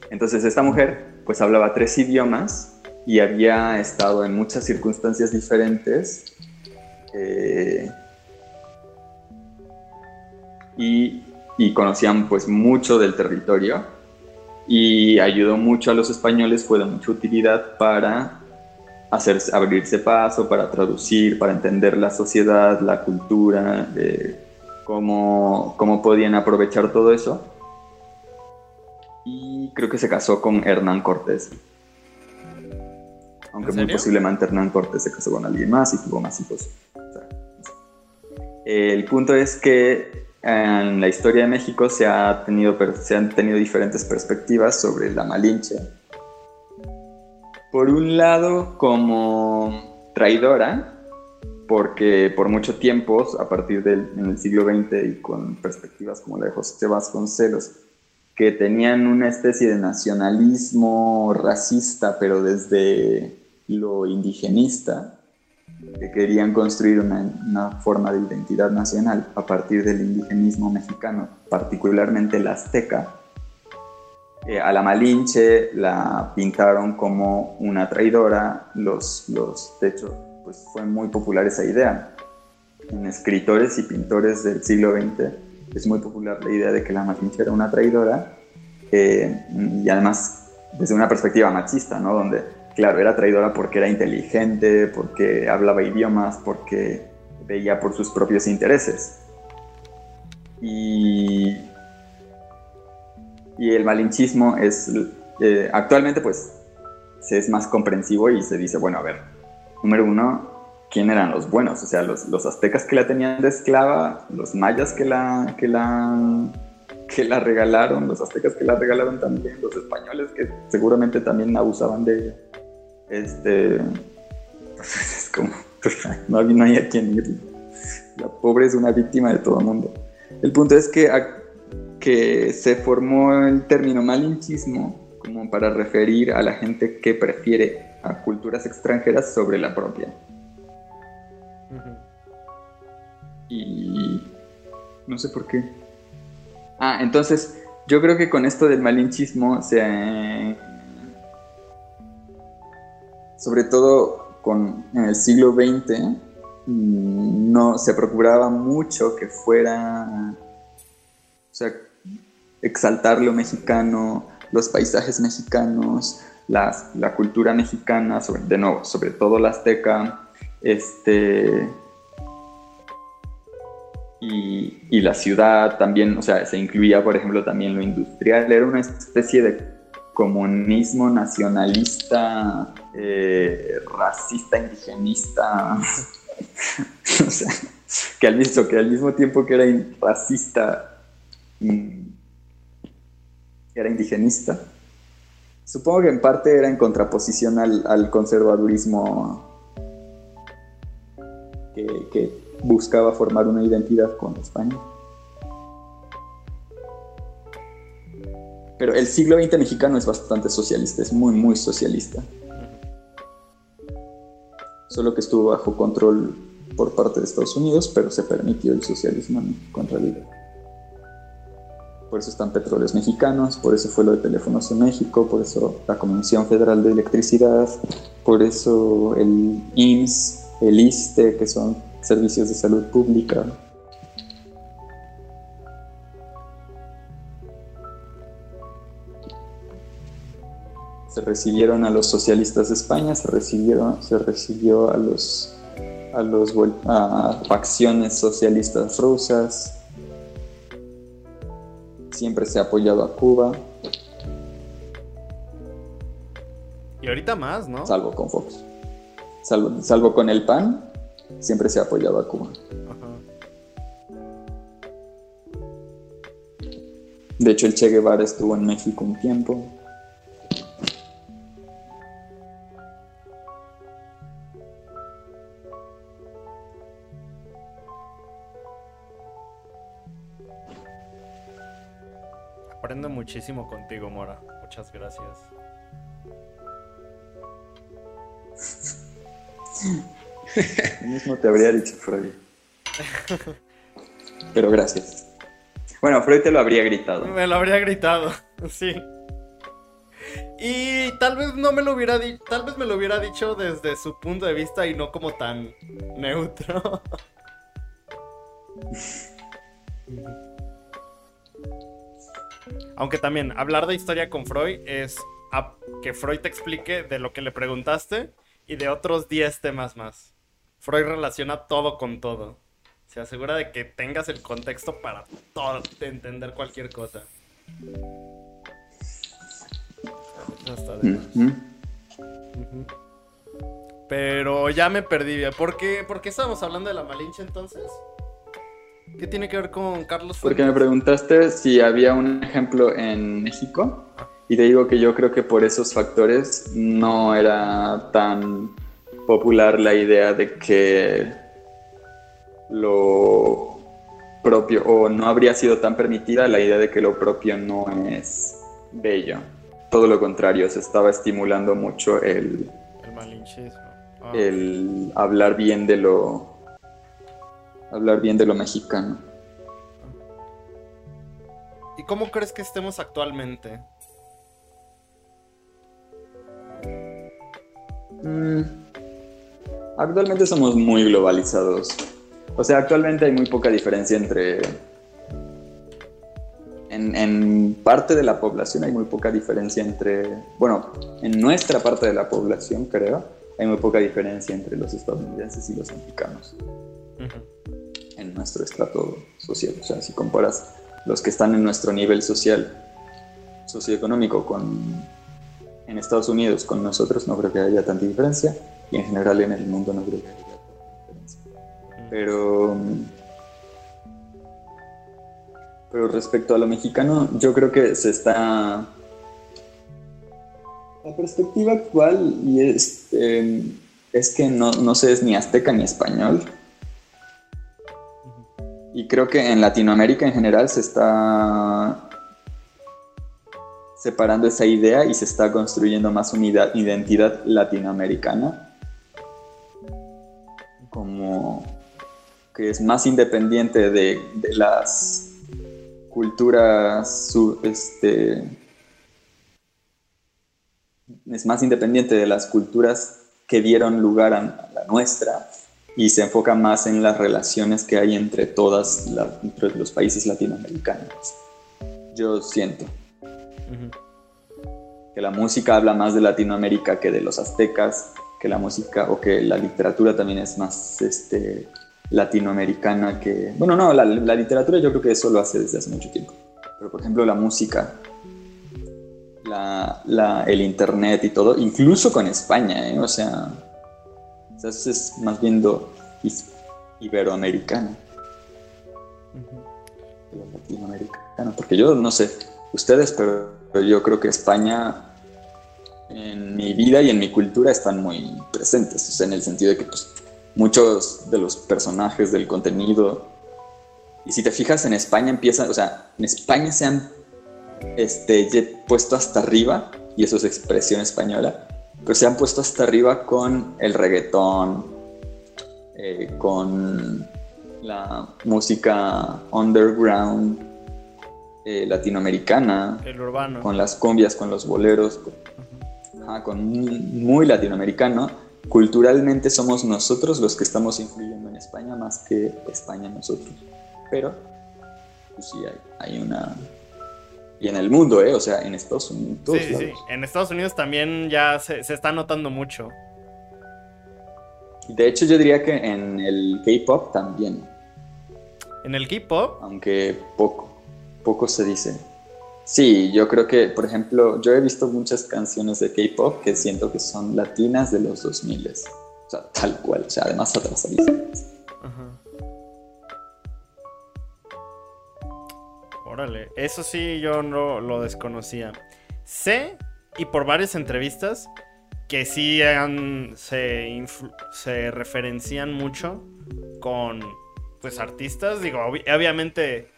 Entonces esta mujer pues hablaba tres idiomas y había estado en muchas circunstancias diferentes eh, y, y conocían pues mucho del territorio y ayudó mucho a los españoles, fue de mucha utilidad para hacer, abrirse paso, para traducir, para entender la sociedad, la cultura, eh, cómo, cómo podían aprovechar todo eso. Y creo que se casó con Hernán Cortés. Aunque ¿En muy posiblemente Hernán Cortés se casó con alguien más y tuvo más hijos. O sea. El punto es que en la historia de México se, ha tenido, se han tenido diferentes perspectivas sobre la Malinche. Por un lado, como traidora, porque por mucho tiempo, a partir del siglo XX y con perspectivas como la de José Vasconcelos, que tenían una especie de nacionalismo racista, pero desde lo indigenista, que querían construir una, una forma de identidad nacional a partir del indigenismo mexicano, particularmente el azteca. Eh, a la Malinche la pintaron como una traidora, los, los, de hecho, pues fue muy popular esa idea. En escritores y pintores del siglo XX es muy popular la idea de que la Malinche era una traidora, eh, y además desde una perspectiva machista, ¿no? Donde, claro, era traidora porque era inteligente, porque hablaba idiomas, porque veía por sus propios intereses. Y, y el malinchismo es, eh, actualmente pues, se es más comprensivo y se dice, bueno, a ver, número uno, ¿quién eran los buenos? O sea, los, los aztecas que la tenían de esclava, los mayas que la, que la, que la regalaron, los aztecas que la regalaron también, los españoles que seguramente también abusaban de Este, es como, no, hay- no hay a quien ir. La pobre es una víctima de todo el mundo. El punto es que, a- que se formó el término malinchismo como para referir a la gente que prefiere a culturas extranjeras sobre la propia. Y no sé por qué. Ah, entonces yo creo que con esto del malinchismo se... Sobre todo con, en el siglo XX, mm, no se procuraba mucho que fuera... O sea, exaltar lo mexicano, los paisajes mexicanos, las- la cultura mexicana, sobre, de nuevo, sobre todo la azteca, este, y, y la ciudad también, o sea, se incluía, por ejemplo, también lo industrial, era una especie de comunismo nacionalista, eh, racista, indigenista, que al, mismo, que al mismo tiempo que era racista, mm, era indigenista. Supongo que en parte era en contraposición al, conservadurismo que buscaba formar una identidad con España. Pero el siglo XX mexicano es bastante socialista, es muy, muy socialista. Solo que estuvo bajo control por parte de Estados Unidos, pero se permitió el socialismo en realidad. Por eso están petróleos mexicanos, por eso fue lo de teléfonos en México, por eso la Comisión Federal de Electricidad, por eso el IMSS, el ISTE, que son servicios de salud pública. Se recibieron a los socialistas de España, se recibieron, se recibió a los a los a facciones socialistas rusas. Siempre se ha apoyado a Cuba, Y ahorita más, ¿no? salvo con Fox. Salvo, salvo con el PAN, siempre se ha apoyado a Cuba. Ajá. De hecho, el Che Guevara estuvo en México un tiempo. Aprendo muchísimo contigo, Mora. Muchas gracias. Lo mismo te habría dicho Freud. Pero gracias. Bueno, Freud te lo habría gritado. Me lo habría gritado, sí. Y tal vez no me lo hubiera dicho, tal vez me lo hubiera dicho desde su punto de vista y no como tan neutro. Aunque también hablar de historia con Freud es a- que Freud te explique de lo que le preguntaste y de otros 10 temas más. Freud relaciona todo con todo. Se asegura de que tengas el contexto para todo, entender cualquier cosa. De más. Ujú. Ujú. Pero ya me perdí. ¿Por qué, ¿Por qué estábamos hablando de la Malinche entonces? ¿Qué tiene que ver con Carlos Porque me Fuentes? preguntaste si había un ejemplo en México y te digo que yo creo que por esos factores no era tan popular la idea de que lo propio o no habría sido tan permitida la idea de que lo propio no es bello. Todo lo contrario, se estaba estimulando mucho el, El malinchismo. Ah. el hablar bien de lo hablar bien de lo mexicano. ¿Y cómo crees que estemos actualmente? Mm, Actualmente somos muy globalizados. O sea, actualmente hay muy poca diferencia entre... En, en parte de la población hay muy poca diferencia entre... Bueno, en nuestra parte de la población, creo, hay muy poca diferencia entre los estadounidenses y los mexicanos. En nuestro estrato social. O sea, si comparas los que están en nuestro nivel social, socioeconómico con en Estados Unidos con nosotros, no creo que haya tanta diferencia. Y en general en el mundo no creo que haya tanta diferencia. Pero. Pero respecto a lo mexicano, yo creo que se está. La perspectiva actual y es, eh, es que no, no se es ni azteca ni español. Y creo que en Latinoamérica en general se está separando esa idea y se está construyendo más una ida- identidad latinoamericana como que es más independiente de, las culturas su- este, es más independiente de las culturas que dieron lugar a la nuestra y se enfoca más en las relaciones que hay entre todas la- entre los países latinoamericanos. Yo siento Ujú. que la música habla más de Latinoamérica que de los aztecas, que la música o que la literatura también es más este, latinoamericana que... Bueno, no, la, la literatura yo creo que eso lo hace desde hace mucho tiempo. Pero por ejemplo la música, la, la- el internet y todo, incluso con España, ¿eh? o sea, eso es más bien do- is- iberoamericano lo latinoamericano. Porque yo no sé ustedes, pero yo creo que España en mi vida y en mi cultura están muy presentes. O sea, en el sentido de que pues, muchos de los personajes del contenido. Y si te fijas en España empiezan, o sea, en España se han este, puesto hasta arriba, y eso es expresión española, pero se han puesto hasta arriba con el reggaetón, eh, con la música underground eh, latinoamericana, El urbano. con las cumbias, con los boleros, con, ajá, con muy, muy latinoamericano. Culturalmente somos nosotros los que estamos influyendo en España más que España nosotros. Pero, pues sí, hay, hay una... Y en el mundo, ¿eh? O sea, en Estados Unidos. todos Sí, sí. En Estados Unidos también ya se, se está notando mucho. De hecho, yo diría que en el K-pop también, En el K-pop, aunque poco, poco se dice. Sí, yo creo que, por ejemplo, yo he visto muchas canciones de K-pop que siento que son latinas de los 2000. O sea, tal cual, o sea, además atrasadísimas. Órale, eso sí yo no lo desconocía. Sé, y por varias entrevistas, que sí se, se referencian mucho con pues artistas. Digo, obvi- obviamente,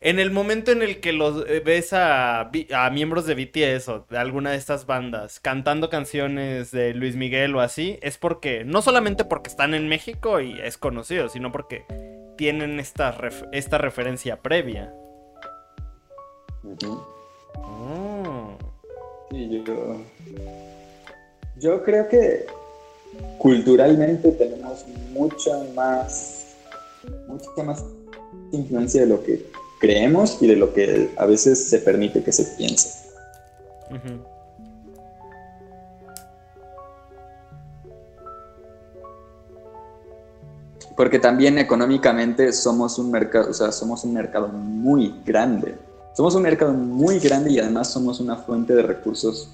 en el momento en el que los eh, ves a, a miembros de BTS o de alguna de estas bandas cantando canciones de Luis Miguel o así, es porque, no solamente porque están en México y es conocido, sino porque tienen esta, esta referencia previa. Oh. Sí, yo, yo creo que culturalmente tenemos mucha más, mucha más influencia de lo que creemos y de lo que a veces se permite que se piense. Porque también económicamente somos un mercado, o sea, somos un mercado muy grande. Somos un mercado muy grande y además somos una fuente de recursos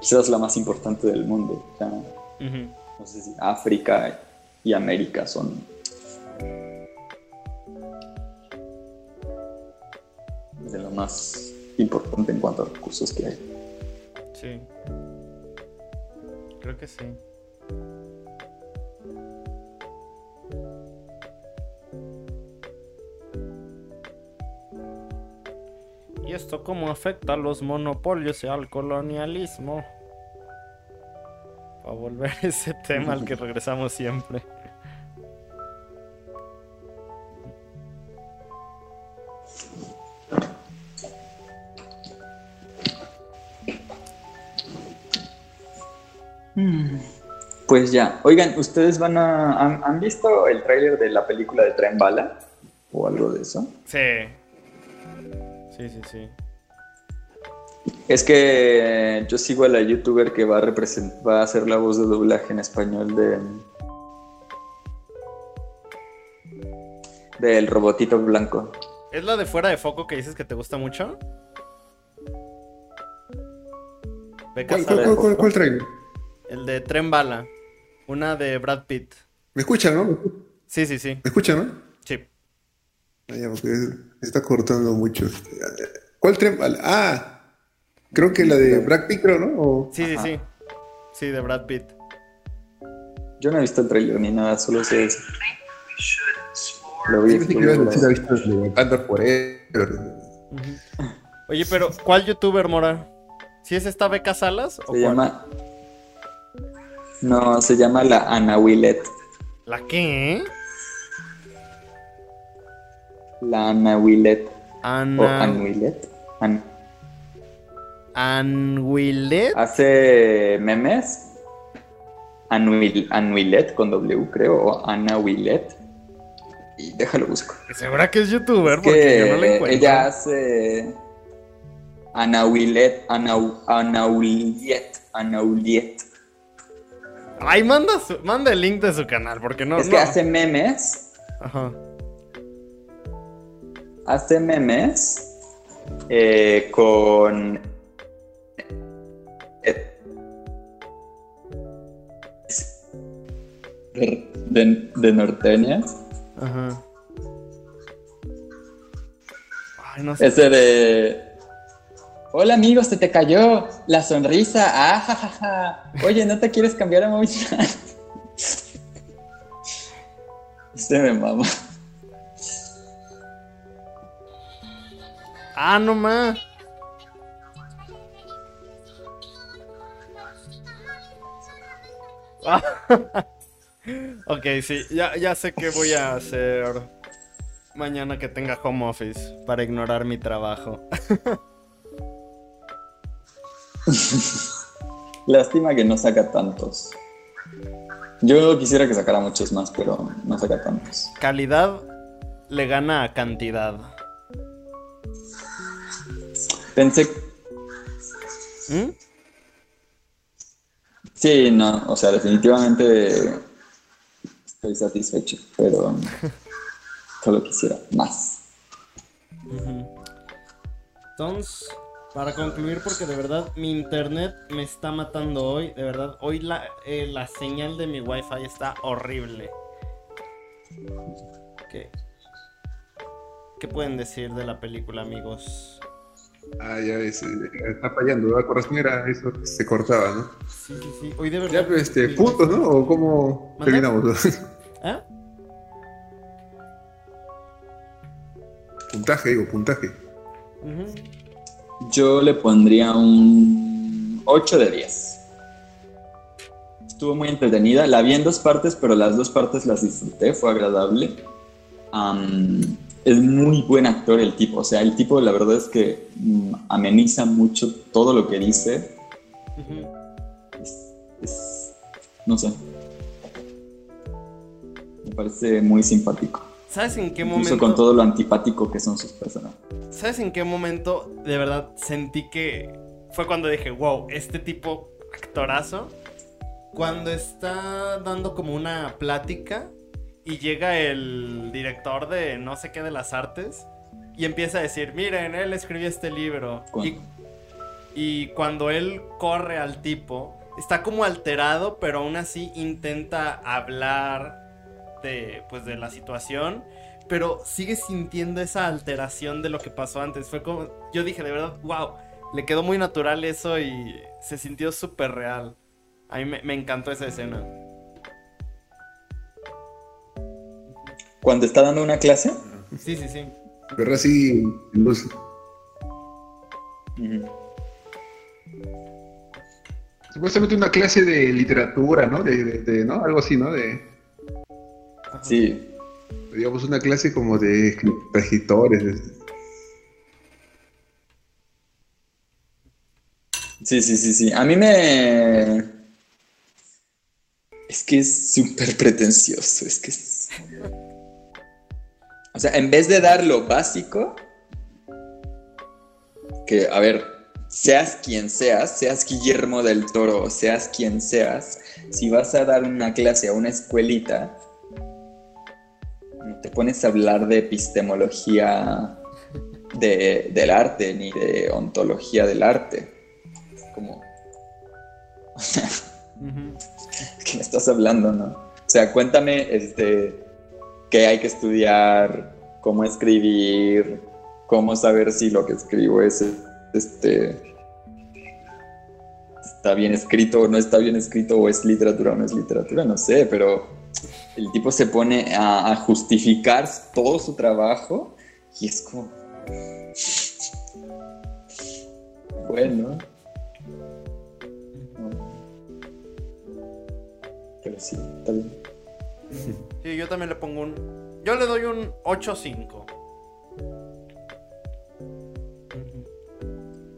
quizás la más importante del mundo. O sea, no sé si África y América son de lo más importante en cuanto a recursos que hay. Sí. Creo que sí. ¿Y esto cómo afecta a los monopolios y al colonialismo? Para volver a ese tema al que regresamos siempre. Pues ya, oigan, ¿ustedes van a... ¿Han, han visto el tráiler de la película de Tren Bala? ¿O algo de eso? Sí. Sí, sí, sí. Es que yo sigo a la youtuber que va a, represent- va a hacer la voz de doblaje en español de... Del robotito blanco. ¿Es la de fuera de foco que dices que te gusta mucho? ¿Cuál, Sara. cuál, cuál, cuál, cuál trailer? El de Tren Bala. Una de Brad Pitt. ¿Me escuchan, no? ¿Me Sí, sí, sí. escuchan, no? Sí. Ah, ya, porque se está cortando mucho. ¿Cuál tren? Ah, creo que la de Brad Pitt, creo, ¿no? O- Sí, sí, Ajá. sí. Sí, de Brad Pitt. Yo no he visto el trailer ni nada, solo sé eso. Lo vi, Sí, que lo vi-. Oye, pero ¿cuál youtuber, Mora? ¿Si es esta Beca Salas o Se cuál? llama... No, se llama la Ana Willet. ¿La qué? La Ana Willet. O. Ann Willet. An- Anwilet. Hace memes. Anwil, Anwilet con W, creo. O Ana Willet. Y déjalo busco. ¿Segura que es youtuber? Es Porque que yo no la encuentro. ella hace. Ana Willet. Ana, Ana Uliet. Ana Uliet. Ay, manda, su- manda el link de su canal, porque no... es no. que hace memes. Ajá. Hace memes. eh, con. eh, de, de, de norteñas. Ajá. Ay, no sé. Ese de. Hola amigo, se te cayó la sonrisa. Ah, ja, ja, ja. Oye, ¿no te quieres cambiar a Movistar? Este me mama. Ah, no más. Ok, sí, ya, ya sé qué voy a hacer mañana que tenga home office para ignorar mi trabajo. Lástima que no saca tantos. Yo quisiera que sacara muchos más, pero no saca tantos. Calidad le gana a cantidad. Pensé. ¿Mm? Sí, no, o sea, definitivamente estoy satisfecho, pero solo quisiera más. Entonces, para concluir, porque de verdad mi internet me está matando hoy, de verdad, hoy la, eh, la señal de mi wifi está horrible. ¿Qué? ¿Qué pueden decir de la película, amigos? Ah, ya ves, eh, está fallando, ¿verdad? Con razón era eso que se cortaba, ¿no? Sí, sí, sí. Hoy de verdad. Ya, pues, este, puntos, wifi- ¿no? ¿O cómo terminamos? ¿Ah? puntaje, digo, puntaje. Yo le pondría un 8 de 10. Estuvo muy entretenida. La vi en dos partes, pero las dos partes las disfruté, fue agradable. Am, es muy buen actor el tipo, o sea, el tipo la verdad es que mm, ameniza mucho todo lo que dice. Es- no sé. Me parece muy simpático. ¿Sabes en qué Incluso momento? con todo lo antipático que son sus personajes. ¿Sabes en qué momento de verdad sentí que fue cuando dije, wow, este tipo actorazo? Cuando está dando como una plática y llega el director de no sé qué de las artes y empieza a decir, miren, él escribió este libro. Y, y cuando él corre al tipo, está como alterado, pero aún así intenta hablar de, pues, de la situación pero sigue sintiendo esa alteración de lo que pasó antes. Fue como, yo dije, de verdad, wow, le quedó muy natural eso y se sintió súper real. A mí me, me encantó esa escena. Cuando está dando una clase, Sí, sí, sí. Pero así, luz. ujú, Supuestamente una clase de literatura, ¿no? De, de- de- ¿no? Algo así, ¿no? De, Ajá. sí, digamos, una clase como de escritores. sí, sí, sí, sí. A mí me... Es que es súper pretencioso, es que es... O sea, en vez de dar lo básico, que, a ver, seas quien seas, seas Guillermo del Toro, seas quien seas, si vas a dar una clase a una escuelita, no te pones a hablar de epistemología de- del arte, ni de ontología del arte. Es como. ¿qué me estás hablando, no? O sea, cuéntame, este, qué hay que estudiar, cómo escribir, cómo saber si lo que escribo es, este, está bien escrito o no está bien escrito, o es literatura o no es literatura, no sé, pero el tipo se pone a, a justificar todo su trabajo y es como... Bueno. Pero sí, está bien. Sí, yo también le pongo un... Yo le doy un 8-5. Ujú.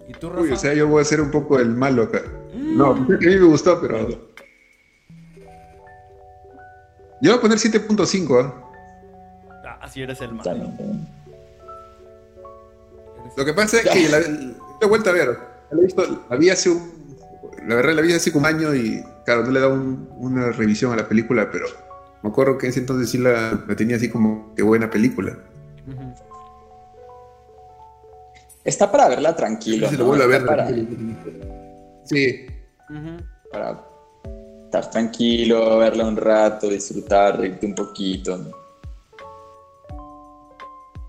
¿Y tú, Rafa? Uy, o sea, yo voy a ser un poco el malo acá. Mm. No, a mí me gustó, pero. Yo voy a poner 7.5, ¿ah? Ah, así eres el malo. Lo que pasa es que la, la he vuelto a ver. La, he visto, la vi hace un. La verdad, la vi hace como un año y, claro, no le he dado un- una revisión a la película, pero me acuerdo que en ese entonces sí la, la tenía así como que buena película. Está para verla tranquilo. Se ¿no? lo vuelvo a ver. Para, Sí, para estar tranquilo, verla un rato, disfrutar, reírte un poquito. ¿no?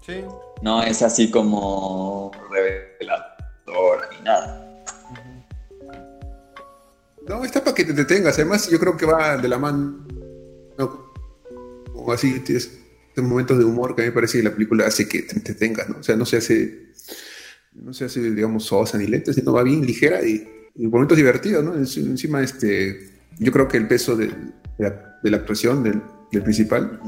Sí. No es así como reveladora ni nada. No, está para que te detengas. Además, yo creo que va de la mano. Así, tienes momentos de humor que a mí me parece que la película hace que te detengas, ¿no? O sea, no se hace, no se hace, digamos, sosa ni lenta, sino va bien ligera y, y momentos divertidos, ¿no? En- Encima, este, yo creo que el peso de, de la, de la actuación del, del principal,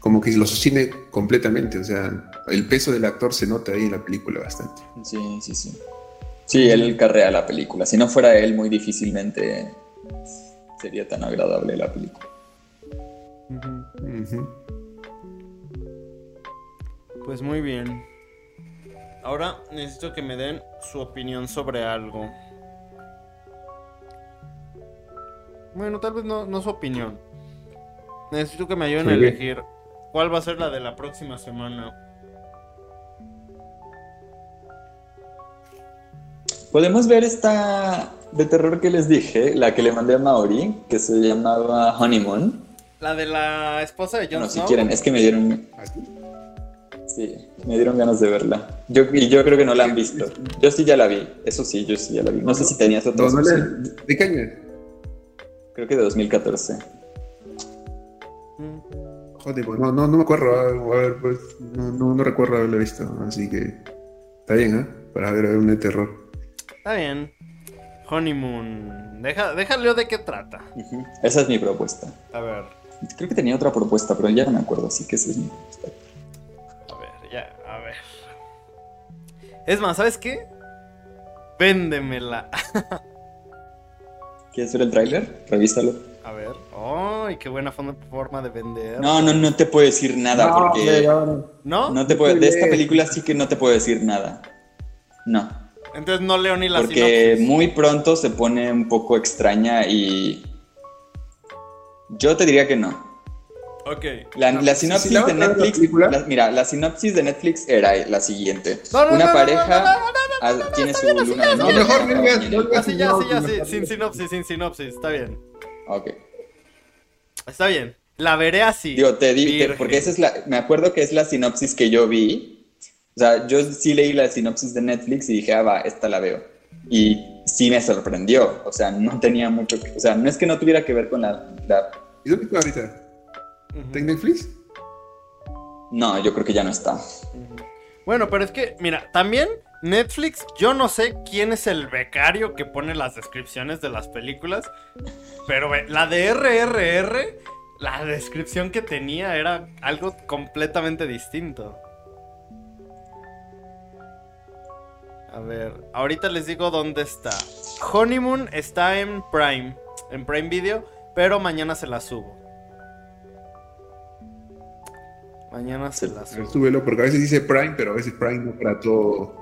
como que lo sostiene completamente. O sea, el peso del actor se nota ahí en la película bastante. Sí, sí, sí. Sí, él carrea la película. Si no fuera él, muy difícilmente sería tan agradable la película. Pues muy bien. Ahora necesito que me den su opinión sobre algo. Bueno, tal vez no, no su opinión. Necesito que me ayuden a elegir cuál va a ser la de la próxima semana. Podemos ver esta de terror que les dije, la que le mandé a Maori, que se llamaba Honeymoon. La de la esposa de Jon Bueno, si quieren, es que me dieron, sí, me dieron ganas de verla. Yo, y yo creo que no la han visto. Yo sí ya la vi, eso sí, yo sí ya la vi. No sé si tenías No, otras no opciones. le- ¿De qué año? Creo que de 2014. Mm. Joder, pues, no, no, no me acuerdo, a ver, pues, no, no, no recuerdo haberlo visto, así que está bien, ¿eh? Para ver un de terror. Está bien. Honeymoon. Deja, déjale de qué trata. Esa es mi propuesta. A ver, Creo que tenía otra propuesta, pero ya no me acuerdo, así que esa es mi propuesta. a ver, ya, a ver. Es más, ¿sabes qué? Véndemela. ¿Quieres ver el tráiler? Revísalo. A ver. ¡Ay! y qué buena forma- de vender. No, no, no te puedo decir nada No, porque ¿No? no te puedo, de esta película sí que no te puedo decir nada. No, Entonces no leo ni la porque sinopsis. muy pronto se pone un poco extraña y yo te diría que no. Ok. La, la si sinopsis la de la Netflix, la- mira, la sinopsis de Netflix era la siguiente. No, no, Una pareja no, no, no, no, ah, tiene su luna de No, miel. mejor no Así ya, así ya, sin no. sinopsis, sin sinopsis, está bien. Ok. Está bien. La veré así. Digo, te di, porque esa es la, me acuerdo que es la sinopsis que yo vi. O sea, yo sí leí la sinopsis de Netflix y dije, ah, va, esta la veo. Y sí me sorprendió. O sea, no tenía mucho que, o sea, no es que no tuviera que ver con la, la- ¿Y dónde está ahorita? Ujú. ¿Está en Netflix? no, yo creo que ya no está. Bueno, pero es que, mira, también Netflix, yo no sé quién es el becario que pone las descripciones de las películas, pero la de RRR, la descripción que tenía era algo completamente distinto. A ver, ahorita les digo dónde está. Honeymoon está en Prime, en Prime Video, pero mañana se la subo. Mañana se la subo. Súbelo, porque a veces dice Prime, pero a veces Prime no para todo.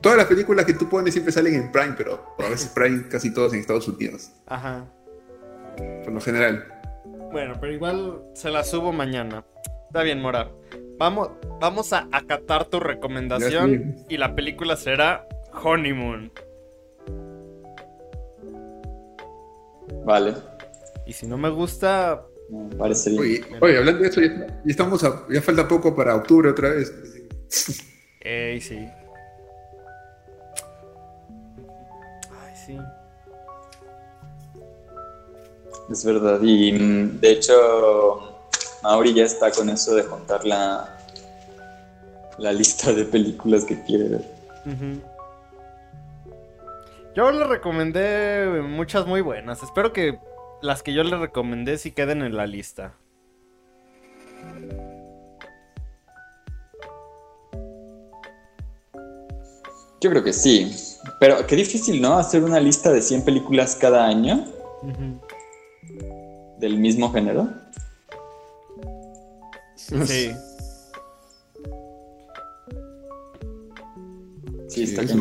Todas las películas que tú pones siempre salen en Prime, pero a veces Prime casi todos en Estados Unidos, Ajá. por lo general. Bueno, pero igual se la subo mañana. Está bien, Mora. Vamos, vamos a acatar tu recomendación y la película será Honeymoon. Vale. Y si no me gusta, parece bien. Oye, oye, hablando de eso, ya, ya estamos a- ya falta poco para octubre otra vez. ey, sí. Ay, sí. Es verdad. Y mm, de hecho, Mauri ya está con eso de juntar la, la lista de películas que quiere ver. Yo le recomendé muchas muy buenas. Espero que las que yo le recomendé sí queden en la lista. Yo creo que sí. Pero qué difícil, ¿no? Hacer una lista de 100 películas cada año del mismo género. Sí. Sí, está sí.